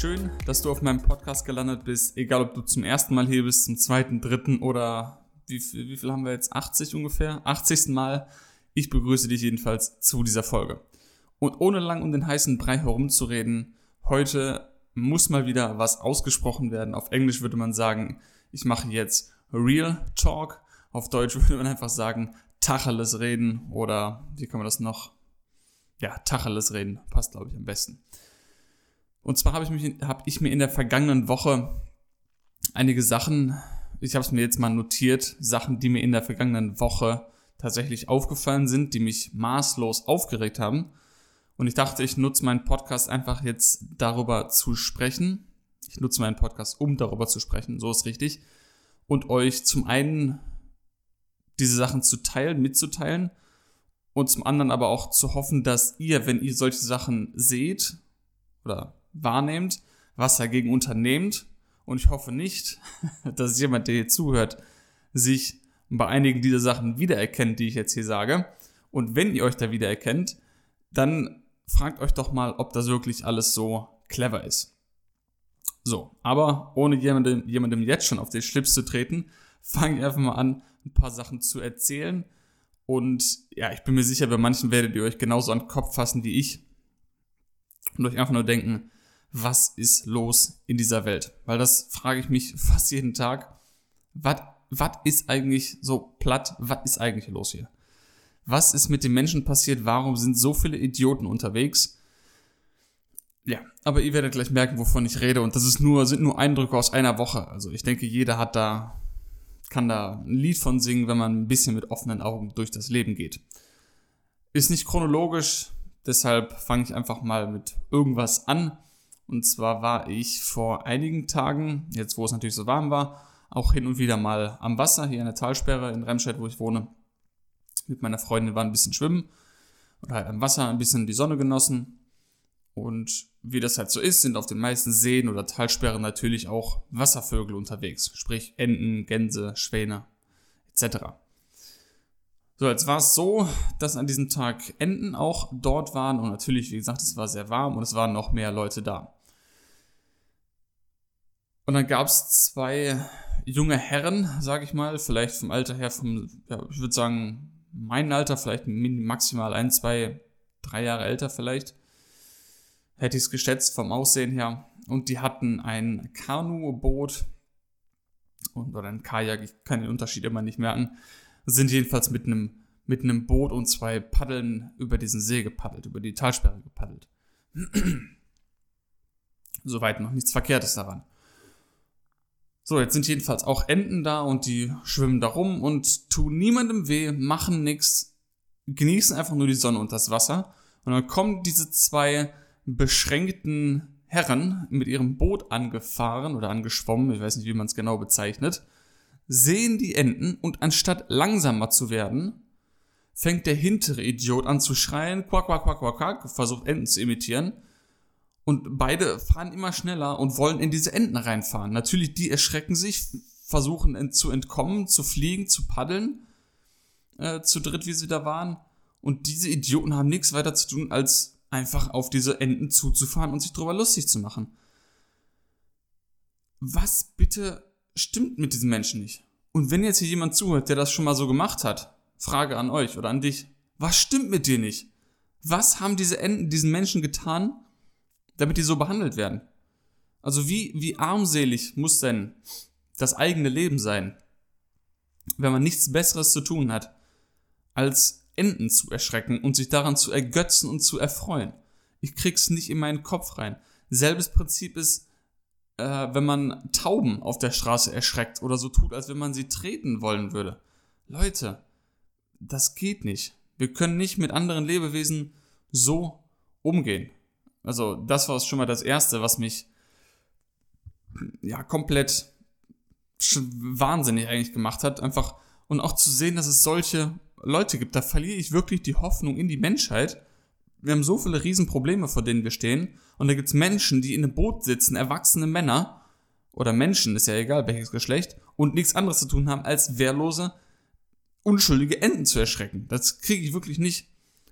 Schön, dass du auf meinem Podcast gelandet bist, egal ob du zum ersten Mal hier bist, zum zweiten, dritten oder wie viel, wie viel haben wir jetzt? 80 ungefähr? 80. Mal. Ich begrüße dich jedenfalls zu dieser Folge. Und ohne lang um den heißen Brei herumzureden, heute muss mal wieder was ausgesprochen werden. Auf Englisch würde man sagen, ich mache jetzt Real Talk. Auf Deutsch würde man einfach sagen, Tacheles reden oder wie kann man das noch? Ja, Tacheles reden passt, glaube ich, am besten. Und zwar habe ich, mich, hab ich mir in der vergangenen Woche einige Sachen, ich habe es mir jetzt mal notiert, Sachen, die mir in der vergangenen Woche tatsächlich aufgefallen sind, die mich maßlos aufgeregt haben. Und ich dachte, ich nutze meinen Podcast einfach jetzt darüber zu sprechen. Ich nutze meinen Podcast, um darüber zu sprechen, so ist richtig. Und euch zum einen diese Sachen zu teilen, mitzuteilen und zum anderen aber auch zu hoffen, dass ihr, wenn ihr solche Sachen seht oder wahrnehmt, was dagegen unternehmt. Und ich hoffe nicht, dass jemand, der hier zuhört, sich bei einigen dieser Sachen wiedererkennt, die ich jetzt hier sage. Und wenn ihr euch da wiedererkennt, dann fragt euch doch mal, ob das wirklich alles so clever ist. So, aber ohne jemandem, jemandem jetzt schon auf den Schlips zu treten, fange ich einfach mal an, ein paar Sachen zu erzählen. Und ja, ich bin mir sicher, bei manchen werdet ihr euch genauso an den Kopf fassen wie ich und euch einfach nur denken, was ist los in dieser Welt? Weil das frage ich mich fast jeden Tag. Was, ist eigentlich so platt? Was ist eigentlich los hier? Was ist mit den Menschen passiert? Warum sind so viele Idioten unterwegs? Ja, aber ihr werdet gleich merken, wovon ich rede. Und das ist nur, sind nur Eindrücke aus einer Woche. Also ich denke, jeder hat da, kann da ein Lied von singen, wenn man ein bisschen mit offenen Augen durch das Leben geht. Ist nicht chronologisch, deshalb fange ich einfach mal mit irgendwas an. Und zwar war ich vor einigen Tagen, jetzt wo es natürlich so warm war, auch hin und wieder mal am Wasser, hier in der Talsperre in Remscheid, wo ich wohne. Mit meiner Freundin war ein bisschen schwimmen und halt am Wasser ein bisschen die Sonne genossen. Und wie das halt so ist, sind auf den meisten Seen oder Talsperren natürlich auch Wasservögel unterwegs. Sprich Enten, Gänse, Schwäne etc. So, jetzt war es so, dass an diesem Tag Enten auch dort waren und natürlich, wie gesagt, es war sehr warm und es waren noch mehr Leute da. Und dann gab es zwei junge Herren, sage ich mal, vielleicht vom Alter her, vom, ja, ich würde sagen, mein Alter, vielleicht maximal ein, zwei, drei Jahre älter vielleicht, hätte ich es geschätzt vom Aussehen her. Und die hatten ein Kanuboot und, oder ein Kajak, ich kann den Unterschied immer nicht merken, sind jedenfalls mit einem mit einem Boot und zwei Paddeln über diesen See gepaddelt, über die Talsperre gepaddelt. Soweit noch nichts Verkehrtes daran. So, jetzt sind jedenfalls auch Enten da und die schwimmen da rum und tun niemandem weh, machen nichts, genießen einfach nur die Sonne und das Wasser. Und dann kommen diese zwei beschränkten Herren mit ihrem Boot angefahren oder angeschwommen, ich weiß nicht, wie man es genau bezeichnet, sehen die Enten und anstatt langsamer zu werden, fängt der hintere Idiot an zu schreien, quack, quack, quack, quack, quack, versucht Enten zu imitieren und beide fahren immer schneller und wollen in diese Enten reinfahren. Natürlich, die erschrecken sich, versuchen zu entkommen, zu fliegen, zu paddeln, äh, zu dritt, wie sie da waren. Und diese Idioten haben nichts weiter zu tun, als einfach auf diese Enten zuzufahren und sich drüber lustig zu machen. Was bitte stimmt mit diesen Menschen nicht? Und wenn jetzt hier jemand zuhört, der das schon mal so gemacht hat, Frage an euch oder an dich. Was stimmt mit dir nicht? Was haben diese Enten diesen Menschen getan, damit die so behandelt werden. Also wie, wie armselig muss denn das eigene Leben sein, wenn man nichts Besseres zu tun hat, als Enten zu erschrecken und sich daran zu ergötzen und zu erfreuen. Ich krieg's nicht in meinen Kopf rein. Selbes Prinzip ist, äh, wenn man Tauben auf der Straße erschreckt oder so tut, als wenn man sie treten wollen würde. Leute, das geht nicht. Wir können nicht mit anderen Lebewesen so umgehen. Also das war schon mal das Erste, was mich ja komplett wahnsinnig eigentlich gemacht hat. Einfach und auch zu sehen, dass es solche Leute gibt, da verliere ich wirklich die Hoffnung in die Menschheit. Wir haben so viele Riesenprobleme, vor denen wir stehen. Und da gibt es Menschen, die in einem Boot sitzen, erwachsene Männer oder Menschen, ist ja egal welches Geschlecht, und nichts anderes zu tun haben, als wehrlose, unschuldige Enten zu erschrecken. Das kriege ich wirklich nicht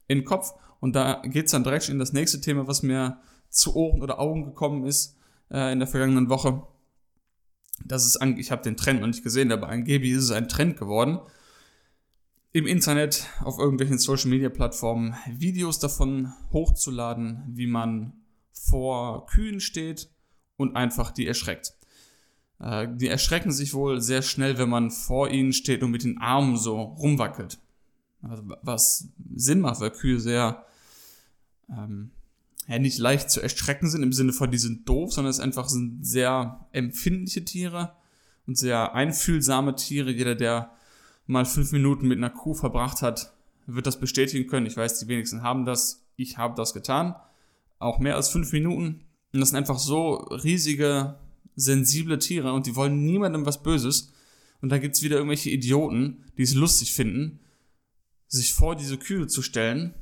in den Kopf. Und da geht es dann direkt in das nächste Thema, was mir zu Ohren oder Augen gekommen ist äh, in der vergangenen Woche. Das ist, ich habe den Trend noch nicht gesehen, aber angeblich ist es ein Trend geworden, im Internet auf irgendwelchen Social Media Plattformen Videos davon hochzuladen, wie man vor Kühen steht und einfach die erschreckt. Äh, die erschrecken sich wohl sehr schnell, wenn man vor ihnen steht und mit den Armen so rumwackelt. Also, was Sinn macht, weil Kühe sehr ähm, ja, nicht leicht zu erschrecken sind im Sinne von, die sind doof, sondern es einfach sind sehr empfindliche Tiere und sehr einfühlsame Tiere. Jeder, der mal fünf Minuten mit einer Kuh verbracht hat, wird das bestätigen können. Ich weiß, die wenigsten haben das. Ich habe das getan. Auch mehr als fünf Minuten. Und das sind einfach so riesige, sensible Tiere und die wollen niemandem was Böses. Und da gibt's wieder irgendwelche Idioten, die es lustig finden, sich vor diese Kühe zu stellen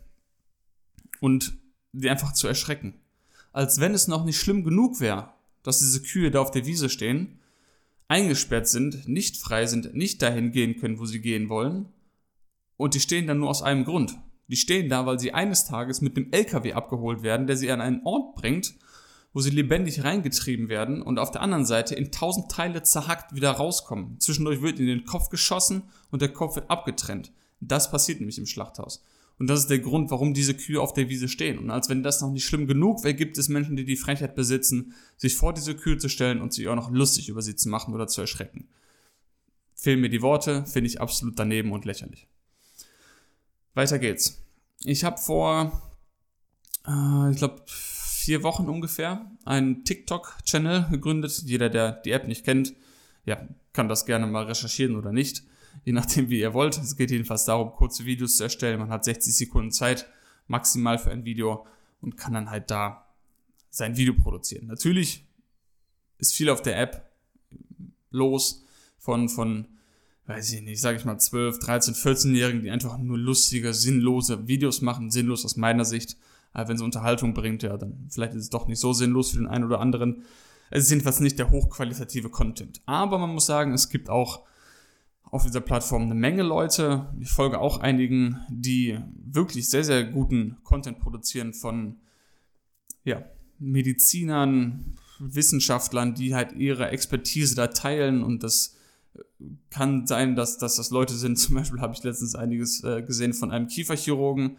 und die einfach zu erschrecken. Als wenn es noch nicht schlimm genug wäre, dass diese Kühe da auf der Wiese stehen, eingesperrt sind, nicht frei sind, nicht dahin gehen können, wo sie gehen wollen. Und die stehen dann nur aus einem Grund. Die stehen da, weil sie eines Tages mit einem LKW abgeholt werden, der sie an einen Ort bringt, wo sie lebendig reingetrieben werden und auf der anderen Seite in tausend Teile zerhackt wieder rauskommen. Zwischendurch wird in den Kopf geschossen und der Kopf wird abgetrennt. Das passiert nämlich im Schlachthaus. Und das ist der Grund, warum diese Kühe auf der Wiese stehen. Und als wenn das noch nicht schlimm genug wäre, gibt es Menschen, die die Frechheit besitzen, sich vor diese Kühe zu stellen und sich auch noch lustig über sie zu machen oder zu erschrecken. Fehlen mir die Worte, finde ich absolut daneben und lächerlich. Weiter geht's. Ich habe vor, äh, ich glaube, vier Wochen ungefähr einen TikTok-Channel gegründet. Jeder, der die App nicht kennt, ja, kann das gerne mal recherchieren oder nicht je nachdem, wie ihr wollt. Es geht jedenfalls darum, kurze Videos zu erstellen. Man hat 60 Sekunden Zeit maximal für ein Video und kann dann halt da sein Video produzieren. Natürlich ist viel auf der App los von, von weiß ich nicht, sage ich mal 12, 13, 14-Jährigen, die einfach nur lustige, sinnlose Videos machen. Sinnlos aus meiner Sicht. Aber wenn es Unterhaltung bringt, ja, dann vielleicht ist es doch nicht so sinnlos für den einen oder anderen. Es ist jedenfalls nicht der hochqualitative Content. Aber man muss sagen, es gibt auch auf dieser Plattform eine Menge Leute. Ich folge auch einigen, die wirklich sehr, sehr guten Content produzieren von ja, Medizinern, Wissenschaftlern, die halt ihre Expertise da teilen und das kann sein, dass, dass das Leute sind. Zum Beispiel habe ich letztens einiges äh, gesehen von einem Kieferchirurgen.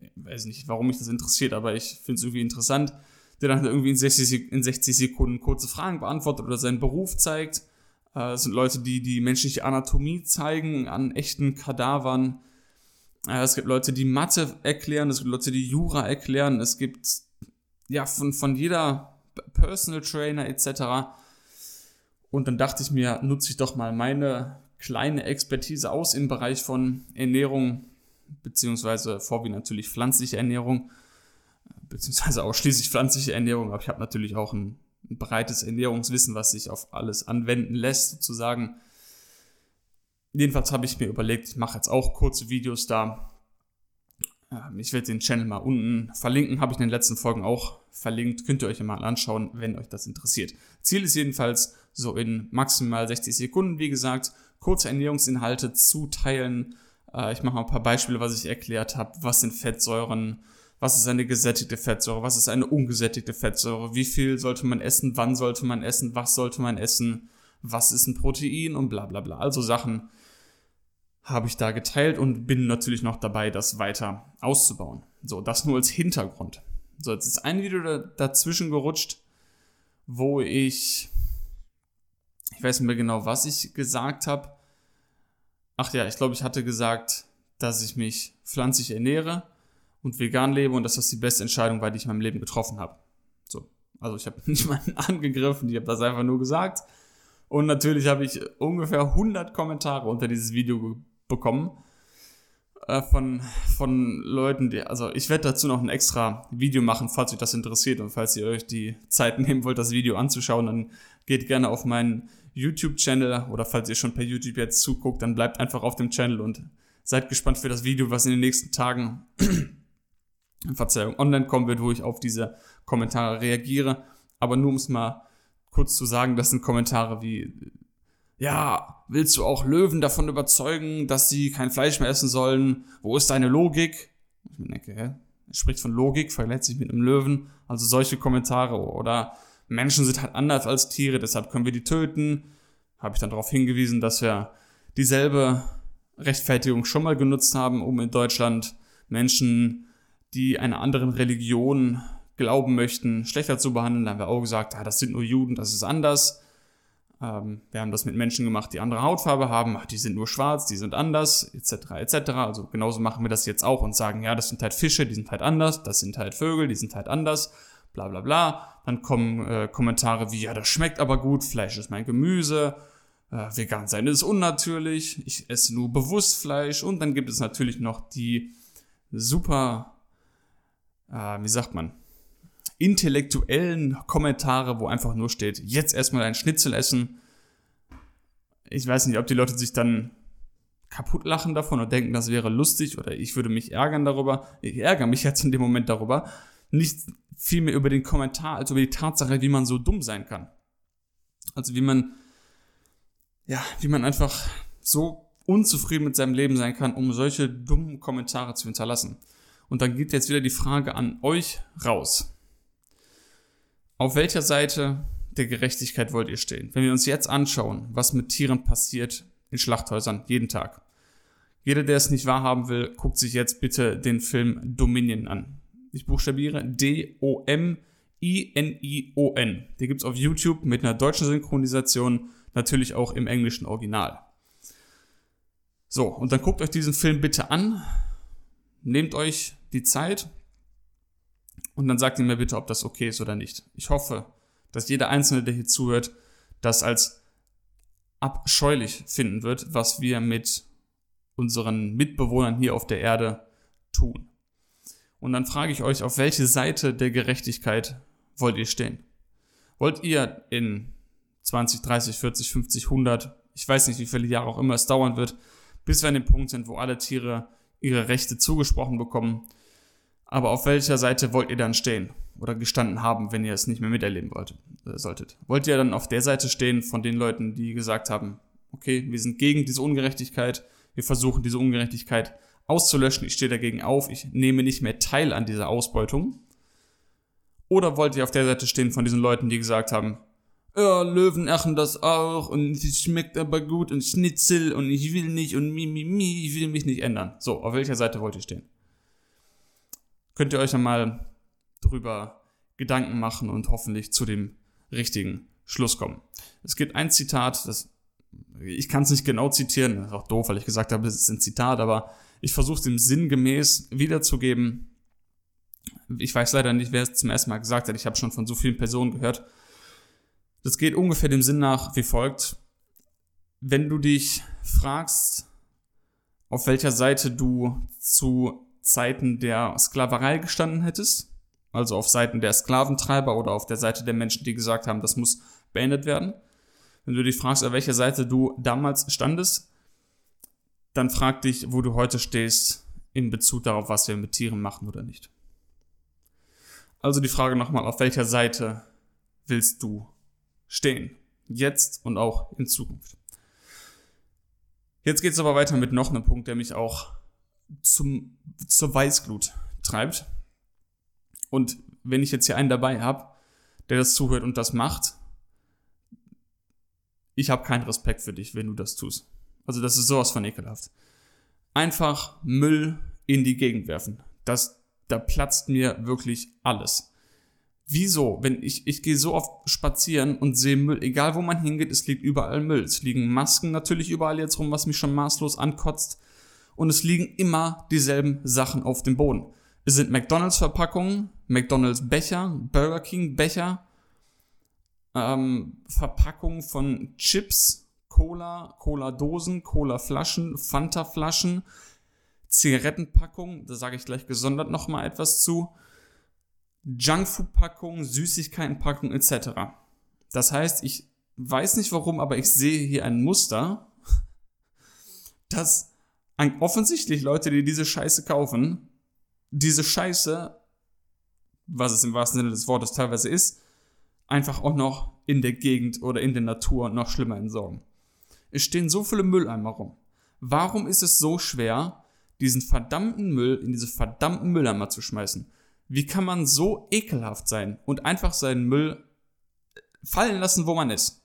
Ich weiß nicht, warum mich das interessiert, aber ich finde es irgendwie interessant, der dann irgendwie in 60, in 60 Sekunden kurze Fragen beantwortet oder seinen Beruf zeigt. Äh, es sind Leute, die die menschliche Anatomie zeigen an echten Kadavern. Äh, es gibt Leute, die Mathe erklären, es gibt Leute, die Jura erklären, es gibt ja von, von jeder Personal Trainer etc. Und dann dachte ich mir, nutze ich doch mal meine kleine Expertise aus im Bereich von Ernährung, beziehungsweise vorwiegend natürlich pflanzliche Ernährung, beziehungsweise ausschließlich pflanzliche Ernährung, aber ich habe natürlich auch ein ein breites Ernährungswissen, was sich auf alles anwenden lässt, sozusagen. Jedenfalls habe ich mir überlegt, ich mache jetzt auch kurze Videos da. Ähm, ich werde den Channel mal unten verlinken, habe ich in den letzten Folgen auch verlinkt. Könnt ihr euch mal anschauen, wenn euch das interessiert. Ziel ist jedenfalls, so in maximal 60 Sekunden, wie gesagt, kurze Ernährungsinhalte zu teilen. Äh, ich mache mal ein paar Beispiele, was ich erklärt habe. Was sind Fettsäuren? Was ist eine gesättigte Fettsäure, was ist eine ungesättigte Fettsäure, wie viel sollte man essen, wann sollte man essen, was sollte man essen, was ist ein Protein und bla bla bla. Also Sachen habe ich da geteilt und bin natürlich noch dabei, das weiter auszubauen. So, das nur als Hintergrund. So, jetzt ist ein Video dazwischen gerutscht, wo ich, ich weiß nicht mehr genau, was ich gesagt habe. Ach ja, ich glaube, ich hatte gesagt, dass ich mich pflanzlich ernähre und vegan lebe und dass das die beste Entscheidung war, die ich in meinem Leben getroffen habe. So. Also ich habe niemanden angegriffen, ich habe das einfach nur gesagt. Und natürlich habe ich ungefähr 100 Kommentare unter dieses Video bekommen. äh, von, von Leuten, die, also ich werde dazu noch ein extra Video machen, falls euch das interessiert und falls ihr euch die Zeit nehmen wollt, das Video anzuschauen, dann geht gerne auf meinen YouTube-Channel oder falls ihr schon per YouTube jetzt zuguckt, dann bleibt einfach auf dem Channel und seid gespannt für das Video, was in den nächsten Tagen, Verzeihung, online kommen wird, wo ich auf diese Kommentare reagiere. Aber nur um es mal kurz zu sagen, das sind Kommentare wie, ja, willst du auch Löwen davon überzeugen, dass sie kein Fleisch mehr essen sollen? Wo ist deine Logik? Ich denke, hä? Er spricht von Logik, verletzt sich mit einem Löwen. Also solche Kommentare. Oder Menschen sind halt anders als Tiere, deshalb können wir die töten. Habe ich dann darauf hingewiesen, dass wir dieselbe Rechtfertigung schon mal genutzt haben, um in Deutschland Menschen, die einer anderen Religion glauben möchten, schlechter zu behandeln. Da haben wir auch gesagt, ah, das sind nur Juden, das ist anders. Ähm, wir haben das mit Menschen gemacht, die andere Hautfarbe haben, ach, die sind nur schwarz, die sind anders, etc. etc. Also genauso machen wir das jetzt auch und sagen, ja, das sind halt Fische, die sind halt anders, das sind halt Vögel, die sind halt anders, bla bla bla. Dann kommen äh, Kommentare wie, ja, das schmeckt aber gut, Fleisch ist mein Gemüse, äh, vegan sein ist unnatürlich, ich esse nur bewusst Fleisch und dann gibt es natürlich noch die super, äh, wie sagt man, intellektuellen Kommentare, wo einfach nur steht, jetzt erstmal ein Schnitzel essen. Ich weiß nicht, ob die Leute sich dann kaputt lachen davon und denken, das wäre lustig oder ich würde mich ärgern darüber. Ich ärgere mich jetzt in dem Moment darüber. Nicht vielmehr über den Kommentar als über die Tatsache, wie man so dumm sein kann. Also wie man, ja, wie man einfach so unzufrieden mit seinem Leben sein kann, um solche dummen Kommentare zu hinterlassen. Und dann geht jetzt wieder die Frage an euch raus. Auf welcher Seite der Gerechtigkeit wollt ihr stehen? Wenn wir uns jetzt anschauen, was mit Tieren passiert in Schlachthäusern jeden Tag. Jeder, der es nicht wahrhaben will, guckt sich jetzt bitte den Film Dominion an. Ich buchstabiere D-O-M-I-N-I-O-N. Den gibt's auf YouTube mit einer deutschen Synchronisation, natürlich auch im englischen Original. So, und dann guckt euch diesen Film bitte an. Nehmt euch die Zeit, und dann sagt ihr mir bitte, ob das okay ist oder nicht. Ich hoffe, dass jeder Einzelne, der hier zuhört, das als abscheulich finden wird, was wir mit unseren Mitbewohnern hier auf der Erde tun. Und dann frage ich euch, auf welche Seite der Gerechtigkeit wollt ihr stehen? Wollt ihr in 20, 30, 40, 50, 100, ich weiß nicht, wie viele Jahre auch immer es dauern wird, bis wir an dem Punkt sind, wo alle Tiere ihre Rechte zugesprochen bekommen, aber auf welcher Seite wollt ihr dann stehen oder gestanden haben, wenn ihr es nicht mehr miterleben wollt, äh, solltet? Wollt ihr dann auf der Seite stehen von den Leuten, die gesagt haben, okay, wir sind gegen diese Ungerechtigkeit, wir versuchen diese Ungerechtigkeit auszulöschen, ich stehe dagegen auf, ich nehme nicht mehr teil an dieser Ausbeutung? Oder wollt ihr auf der Seite stehen von diesen Leuten, die gesagt haben, ja, Löwen machen das auch und es schmeckt aber gut und Schnitzel und ich will nicht und mi, mi, mi, ich will mich nicht ändern. So, auf welcher Seite wollt ihr stehen? könnt ihr euch dann mal drüber Gedanken machen und hoffentlich zu dem richtigen Schluss kommen. Es gibt ein Zitat, das ich kann es nicht genau zitieren, das ist auch doof, weil ich gesagt habe, es ist ein Zitat, aber ich versuche es dem sinngemäß wiederzugeben. Ich weiß leider nicht, wer es zum ersten Mal gesagt hat. Ich habe schon von so vielen Personen gehört. Das geht ungefähr dem Sinn nach wie folgt. Wenn du dich fragst, auf welcher Seite du zu Zeiten der Sklaverei gestanden hättest, also auf Seiten der Sklaventreiber oder auf der Seite der Menschen, die gesagt haben, das muss beendet werden. Wenn du dich fragst, auf welcher Seite du damals standest, dann frag dich, wo du heute stehst in Bezug darauf, was wir mit Tieren machen oder nicht. Also die Frage nochmal, auf welcher Seite willst du stehen? Jetzt und auch in Zukunft. Jetzt geht es aber weiter mit noch einem Punkt, der mich auch zum, zur Weißglut treibt. Und wenn ich jetzt hier einen dabei habe, der das zuhört und das macht, ich habe keinen Respekt für dich, wenn du das tust. Also das ist sowas von ekelhaft. Einfach Müll in die Gegend werfen. Das, da platzt mir wirklich alles. Wieso? Wenn ich, ich gehe so oft spazieren und sehe Müll, egal wo man hingeht, es liegt überall Müll. Es liegen Masken natürlich überall jetzt rum, was mich schon maßlos ankotzt und es liegen immer dieselben Sachen auf dem Boden. Es sind McDonalds Verpackungen, McDonalds Becher, Burger King Becher, ähm, Verpackungen von Chips, Cola, Cola Dosen, Cola Flaschen, Fanta Flaschen, Zigarettenpackungen, da sage ich gleich gesondert nochmal etwas zu, Junkfood-Packungen, Süßigkeitenpackungen etc. Das heißt, ich weiß nicht warum, aber ich sehe hier ein Muster, dass offensichtlich Leute, die diese Scheiße kaufen, diese Scheiße, was es im wahrsten Sinne des Wortes teilweise ist, einfach auch noch in der Gegend oder in der Natur noch schlimmer entsorgen. Es stehen so viele Mülleimer rum. Warum ist es so schwer, diesen verdammten Müll in diese verdammten Mülleimer zu schmeißen? Wie kann man so ekelhaft sein und einfach seinen Müll fallen lassen, wo man ist?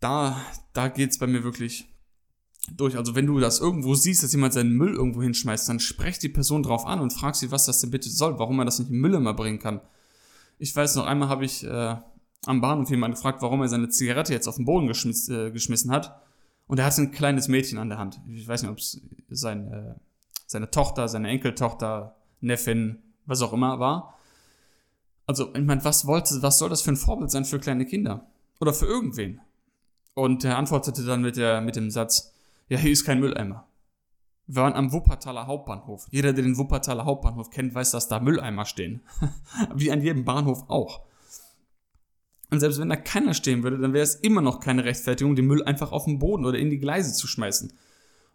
Da, da geht's bei mir wirklich durch. Also wenn du das irgendwo siehst, dass jemand seinen Müll irgendwo hinschmeißt, dann sprech die Person drauf an und frag sie, was das denn bitte soll, warum man das nicht in Müll immer bringen kann. Ich weiß noch, einmal habe ich äh, am Bahnhof jemanden gefragt, warum er seine Zigarette jetzt auf den Boden geschmiss, äh, geschmissen hat. Und er hatte ein kleines Mädchen an der Hand. Ich weiß nicht, ob es sein, äh, seine Tochter, seine Enkeltochter, Neffin, was auch immer war. Also, ich meine, was wollte, was soll das für ein Vorbild sein für kleine Kinder? Oder für irgendwen? Und er antwortete dann mit, der, mit dem Satz, ja, hier ist kein Mülleimer. Wir waren am Wuppertaler Hauptbahnhof. Jeder, der den Wuppertaler Hauptbahnhof kennt, weiß, dass da Mülleimer stehen. Wie an jedem Bahnhof auch. Und selbst wenn da keiner stehen würde, dann wäre es immer noch keine Rechtfertigung, den Müll einfach auf den Boden oder in die Gleise zu schmeißen. Und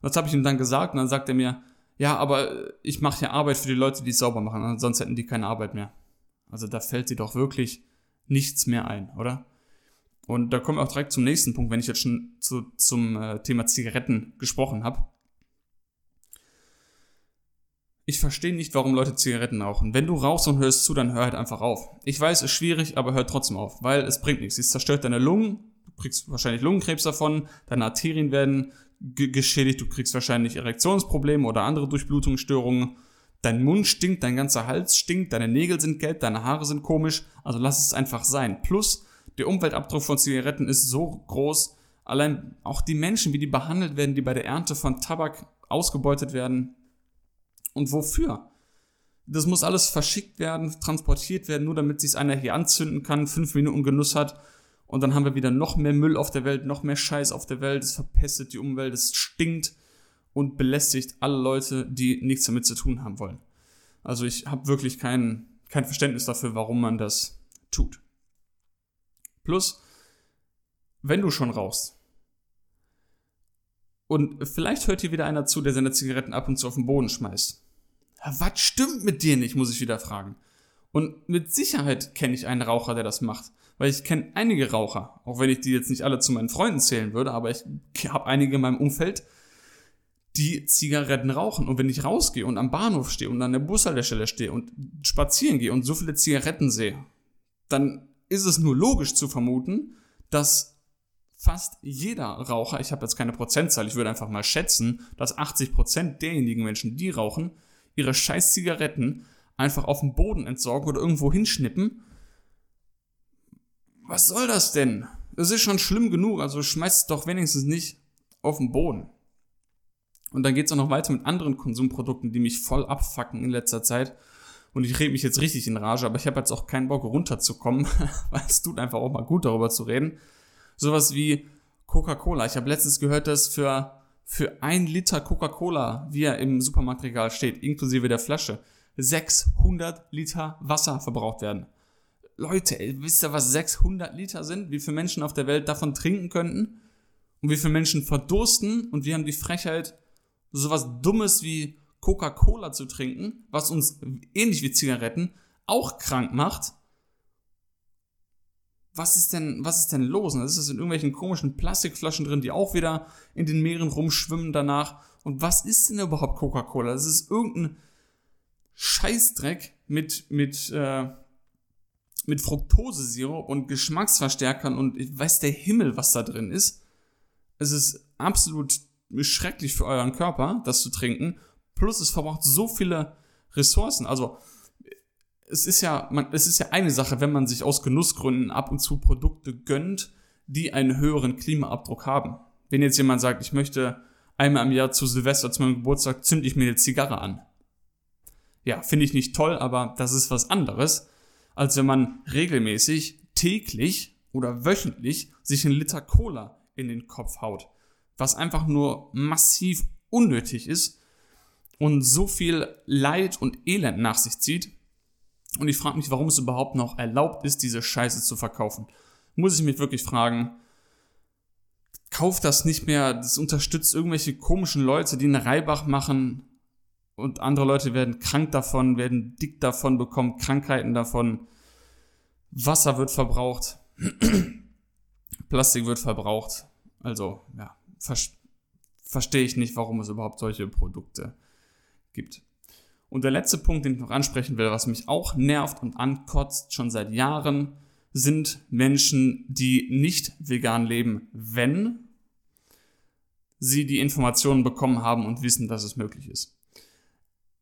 das habe ich ihm dann gesagt und dann sagt er mir, ja, aber ich mache ja Arbeit für die Leute, die es sauber machen, sonst hätten die keine Arbeit mehr. Also da fällt dir doch wirklich nichts mehr ein, oder? Und da kommen wir auch direkt zum nächsten Punkt, wenn ich jetzt schon zu, zum äh, Thema Zigaretten gesprochen habe. Ich verstehe nicht, warum Leute Zigaretten rauchen. Wenn du rauchst und hörst zu, dann hör halt einfach auf. Ich weiß, es ist schwierig, aber hör trotzdem auf, weil es bringt nichts. Es zerstört deine Lungen, du kriegst wahrscheinlich Lungenkrebs davon, deine Arterien werden geschädigt, du kriegst wahrscheinlich Erektionsprobleme oder andere Durchblutungsstörungen. Dein Mund stinkt, dein ganzer Hals stinkt, deine Nägel sind gelb, deine Haare sind komisch. Also lass es einfach sein. Plus, der Umweltabdruck von Zigaretten ist so groß. Allein auch die Menschen, wie die behandelt werden, die bei der Ernte von Tabak ausgebeutet werden, und wofür? Das muss alles verschickt werden, transportiert werden, nur damit sich einer hier anzünden kann, fünf Minuten Genuss hat. Und dann haben wir wieder noch mehr Müll auf der Welt, noch mehr Scheiß auf der Welt. Es verpestet die Umwelt, es stinkt und belästigt alle Leute, die nichts damit zu tun haben wollen. Also ich habe wirklich kein, kein Verständnis dafür, warum man das tut. Plus, wenn du schon rauchst, und vielleicht hört hier wieder einer zu, der seine Zigaretten ab und zu auf den Boden schmeißt was stimmt mit dir nicht, muss ich wieder fragen. Und mit Sicherheit kenne ich einen Raucher, der das macht. Weil ich kenne einige Raucher, auch wenn ich die jetzt nicht alle zu meinen Freunden zählen würde, aber ich habe einige in meinem Umfeld, die Zigaretten rauchen. Und wenn ich rausgehe und am Bahnhof stehe und an der Bushaltestelle stehe und spazieren gehe und so viele Zigaretten sehe, dann ist es nur logisch zu vermuten, dass fast jeder Raucher, ich habe jetzt keine Prozentzahl, ich würde einfach mal schätzen, dass 80 Prozent derjenigen Menschen, die rauchen, ihre scheiß Zigaretten einfach auf den Boden entsorgen oder irgendwo hinschnippen. Was soll das denn? Das ist schon schlimm genug, also schmeißt es doch wenigstens nicht auf den Boden. Und dann geht es auch noch weiter mit anderen Konsumprodukten, die mich voll abfacken in letzter Zeit. Und ich rede mich jetzt richtig in Rage, aber ich habe jetzt auch keinen Bock runterzukommen, weil es tut einfach auch mal gut darüber zu reden. Sowas wie Coca-Cola. Ich habe letztens gehört, dass für für ein Liter Coca-Cola, wie er im Supermarktregal steht, inklusive der Flasche, 600 Liter Wasser verbraucht werden. Leute, ey, wisst ihr, was 600 Liter sind? Wie viele Menschen auf der Welt davon trinken könnten? Und wie viele Menschen verdursten? Und wir haben die Frechheit, sowas Dummes wie Coca-Cola zu trinken, was uns ähnlich wie Zigaretten auch krank macht was ist denn, was ist denn los? Und das ist in irgendwelchen komischen Plastikflaschen drin, die auch wieder in den Meeren rumschwimmen danach. Und was ist denn überhaupt Coca-Cola? Das ist irgendein Scheißdreck mit, mit, äh, mit Fructosesirup und Geschmacksverstärkern und ich weiß der Himmel, was da drin ist. Es ist absolut schrecklich für euren Körper, das zu trinken. Plus es verbraucht so viele Ressourcen. Also es ist ja, man, es ist ja eine Sache, wenn man sich aus Genussgründen ab und zu Produkte gönnt, die einen höheren Klimaabdruck haben. Wenn jetzt jemand sagt, ich möchte einmal im Jahr zu Silvester, zu meinem Geburtstag, zünde ich mir eine Zigarre an. Ja, finde ich nicht toll, aber das ist was anderes, als wenn man regelmäßig, täglich oder wöchentlich sich einen Liter Cola in den Kopf haut. Was einfach nur massiv unnötig ist und so viel Leid und Elend nach sich zieht. Und ich frage mich, warum es überhaupt noch erlaubt ist, diese Scheiße zu verkaufen. Muss ich mich wirklich fragen, kauft das nicht mehr, das unterstützt irgendwelche komischen Leute, die einen Reibach machen und andere Leute werden krank davon, werden dick davon, bekommen Krankheiten davon. Wasser wird verbraucht, Plastik wird verbraucht. Also, ja, ver verstehe ich nicht, warum es überhaupt solche Produkte gibt. Und der letzte Punkt, den ich noch ansprechen will, was mich auch nervt und ankotzt schon seit Jahren, sind Menschen, die nicht vegan leben, wenn sie die Informationen bekommen haben und wissen, dass es möglich ist.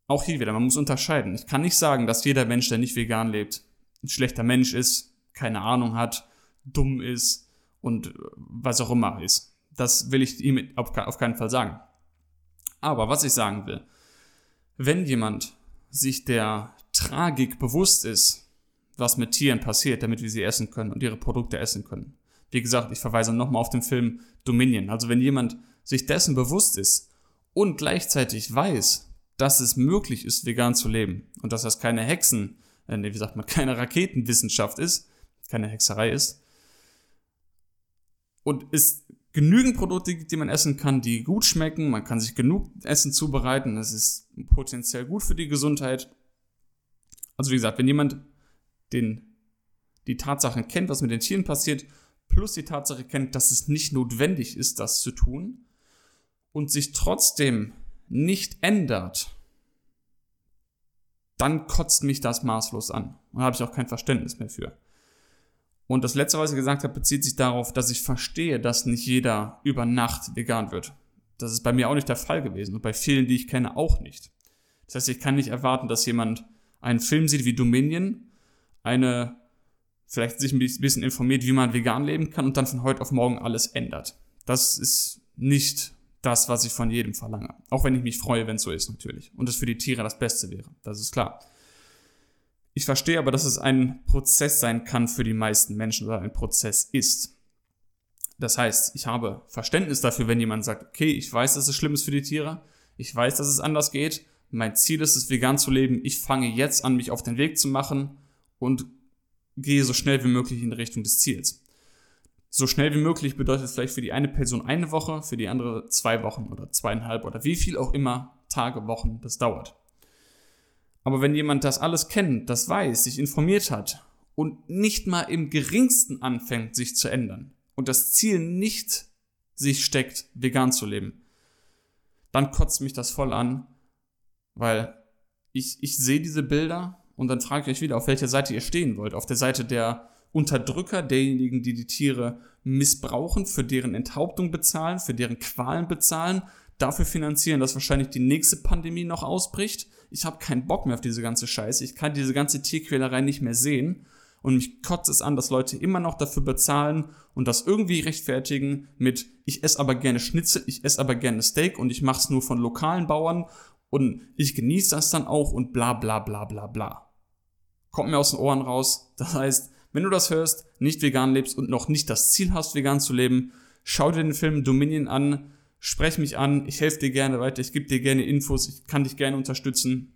Auch hier wieder, man muss unterscheiden. Ich kann nicht sagen, dass jeder Mensch, der nicht vegan lebt, ein schlechter Mensch ist, keine Ahnung hat, dumm ist und was auch immer ist. Das will ich ihm auf keinen Fall sagen. Aber was ich sagen will, wenn jemand sich der Tragik bewusst ist, was mit Tieren passiert, damit wir sie essen können und ihre Produkte essen können. Wie gesagt, ich verweise nochmal auf den Film Dominion. Also wenn jemand sich dessen bewusst ist und gleichzeitig weiß, dass es möglich ist, vegan zu leben und dass das keine Hexen, äh, wie sagt man, keine Raketenwissenschaft ist, keine Hexerei ist und es genügend Produkte gibt, die man essen kann, die gut schmecken. Man kann sich genug Essen zubereiten. Das ist potenziell gut für die Gesundheit. Also wie gesagt, wenn jemand den, die Tatsachen kennt, was mit den Tieren passiert, plus die Tatsache kennt, dass es nicht notwendig ist, das zu tun und sich trotzdem nicht ändert, dann kotzt mich das maßlos an. Und da habe ich auch kein Verständnis mehr für. Und das letzte, was ich gesagt habe, bezieht sich darauf, dass ich verstehe, dass nicht jeder über Nacht vegan wird. Das ist bei mir auch nicht der Fall gewesen und bei vielen, die ich kenne, auch nicht. Das heißt, ich kann nicht erwarten, dass jemand einen Film sieht wie Dominion, eine, vielleicht sich ein bisschen informiert, wie man vegan leben kann und dann von heute auf morgen alles ändert. Das ist nicht das, was ich von jedem verlange. Auch wenn ich mich freue, wenn es so ist, natürlich. Und es für die Tiere das Beste wäre. Das ist klar. Ich verstehe aber, dass es ein Prozess sein kann für die meisten Menschen oder ein Prozess ist. Das heißt, ich habe Verständnis dafür, wenn jemand sagt, okay, ich weiß, dass es schlimm ist für die Tiere, ich weiß, dass es anders geht, mein Ziel ist es, vegan zu leben, ich fange jetzt an, mich auf den Weg zu machen und gehe so schnell wie möglich in Richtung des Ziels. So schnell wie möglich bedeutet vielleicht für die eine Person eine Woche, für die andere zwei Wochen oder zweieinhalb oder wie viel auch immer Tage, Wochen das dauert. Aber wenn jemand das alles kennt, das weiß, sich informiert hat und nicht mal im geringsten anfängt, sich zu ändern und das Ziel nicht sich steckt, vegan zu leben, dann kotzt mich das voll an, weil ich, ich sehe diese Bilder und dann frage ich euch wieder, auf welcher Seite ihr stehen wollt. Auf der Seite der Unterdrücker, derjenigen, die die Tiere missbrauchen, für deren Enthauptung bezahlen, für deren Qualen bezahlen, dafür finanzieren, dass wahrscheinlich die nächste Pandemie noch ausbricht ich habe keinen Bock mehr auf diese ganze Scheiße. Ich kann diese ganze Tierquälerei nicht mehr sehen. Und mich kotzt es an, dass Leute immer noch dafür bezahlen und das irgendwie rechtfertigen mit, ich esse aber gerne Schnitzel, ich esse aber gerne Steak und ich mache es nur von lokalen Bauern und ich genieße das dann auch und bla bla bla bla bla. Kommt mir aus den Ohren raus. Das heißt, wenn du das hörst, nicht vegan lebst und noch nicht das Ziel hast, vegan zu leben, schau dir den Film Dominion an, sprech mich an, ich helfe dir gerne weiter, ich gebe dir gerne Infos, ich kann dich gerne unterstützen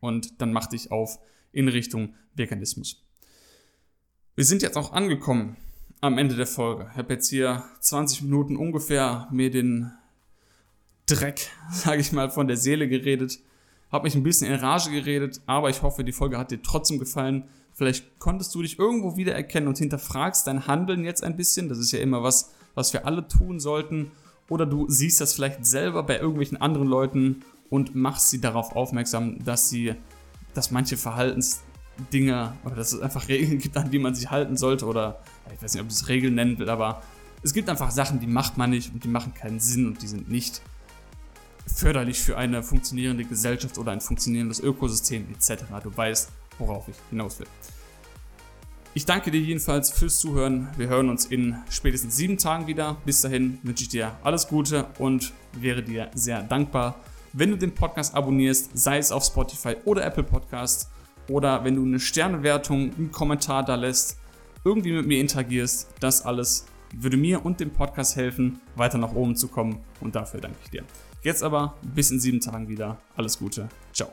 und dann mach dich auf in Richtung Veganismus. Wir sind jetzt auch angekommen am Ende der Folge. Ich habe jetzt hier 20 Minuten ungefähr mir den Dreck, sage ich mal, von der Seele geredet, habe mich ein bisschen in Rage geredet, aber ich hoffe, die Folge hat dir trotzdem gefallen. Vielleicht konntest du dich irgendwo wiedererkennen und hinterfragst dein Handeln jetzt ein bisschen. Das ist ja immer was, was wir alle tun sollten oder du siehst das vielleicht selber bei irgendwelchen anderen Leuten und machst sie darauf aufmerksam, dass sie, dass manche Verhaltensdinge oder dass es einfach Regeln gibt, an die man sich halten sollte oder ich weiß nicht, ob ich es Regeln nennen will, aber es gibt einfach Sachen, die macht man nicht und die machen keinen Sinn und die sind nicht förderlich für eine funktionierende Gesellschaft oder ein funktionierendes Ökosystem etc. Du weißt, worauf ich hinaus will. Ich danke dir jedenfalls fürs Zuhören. Wir hören uns in spätestens sieben Tagen wieder. Bis dahin wünsche ich dir alles Gute und wäre dir sehr dankbar, wenn du den Podcast abonnierst, sei es auf Spotify oder Apple Podcast oder wenn du eine Sternewertung, einen Kommentar da lässt, irgendwie mit mir interagierst. Das alles würde mir und dem Podcast helfen, weiter nach oben zu kommen und dafür danke ich dir. Jetzt aber bis in sieben Tagen wieder. Alles Gute. Ciao.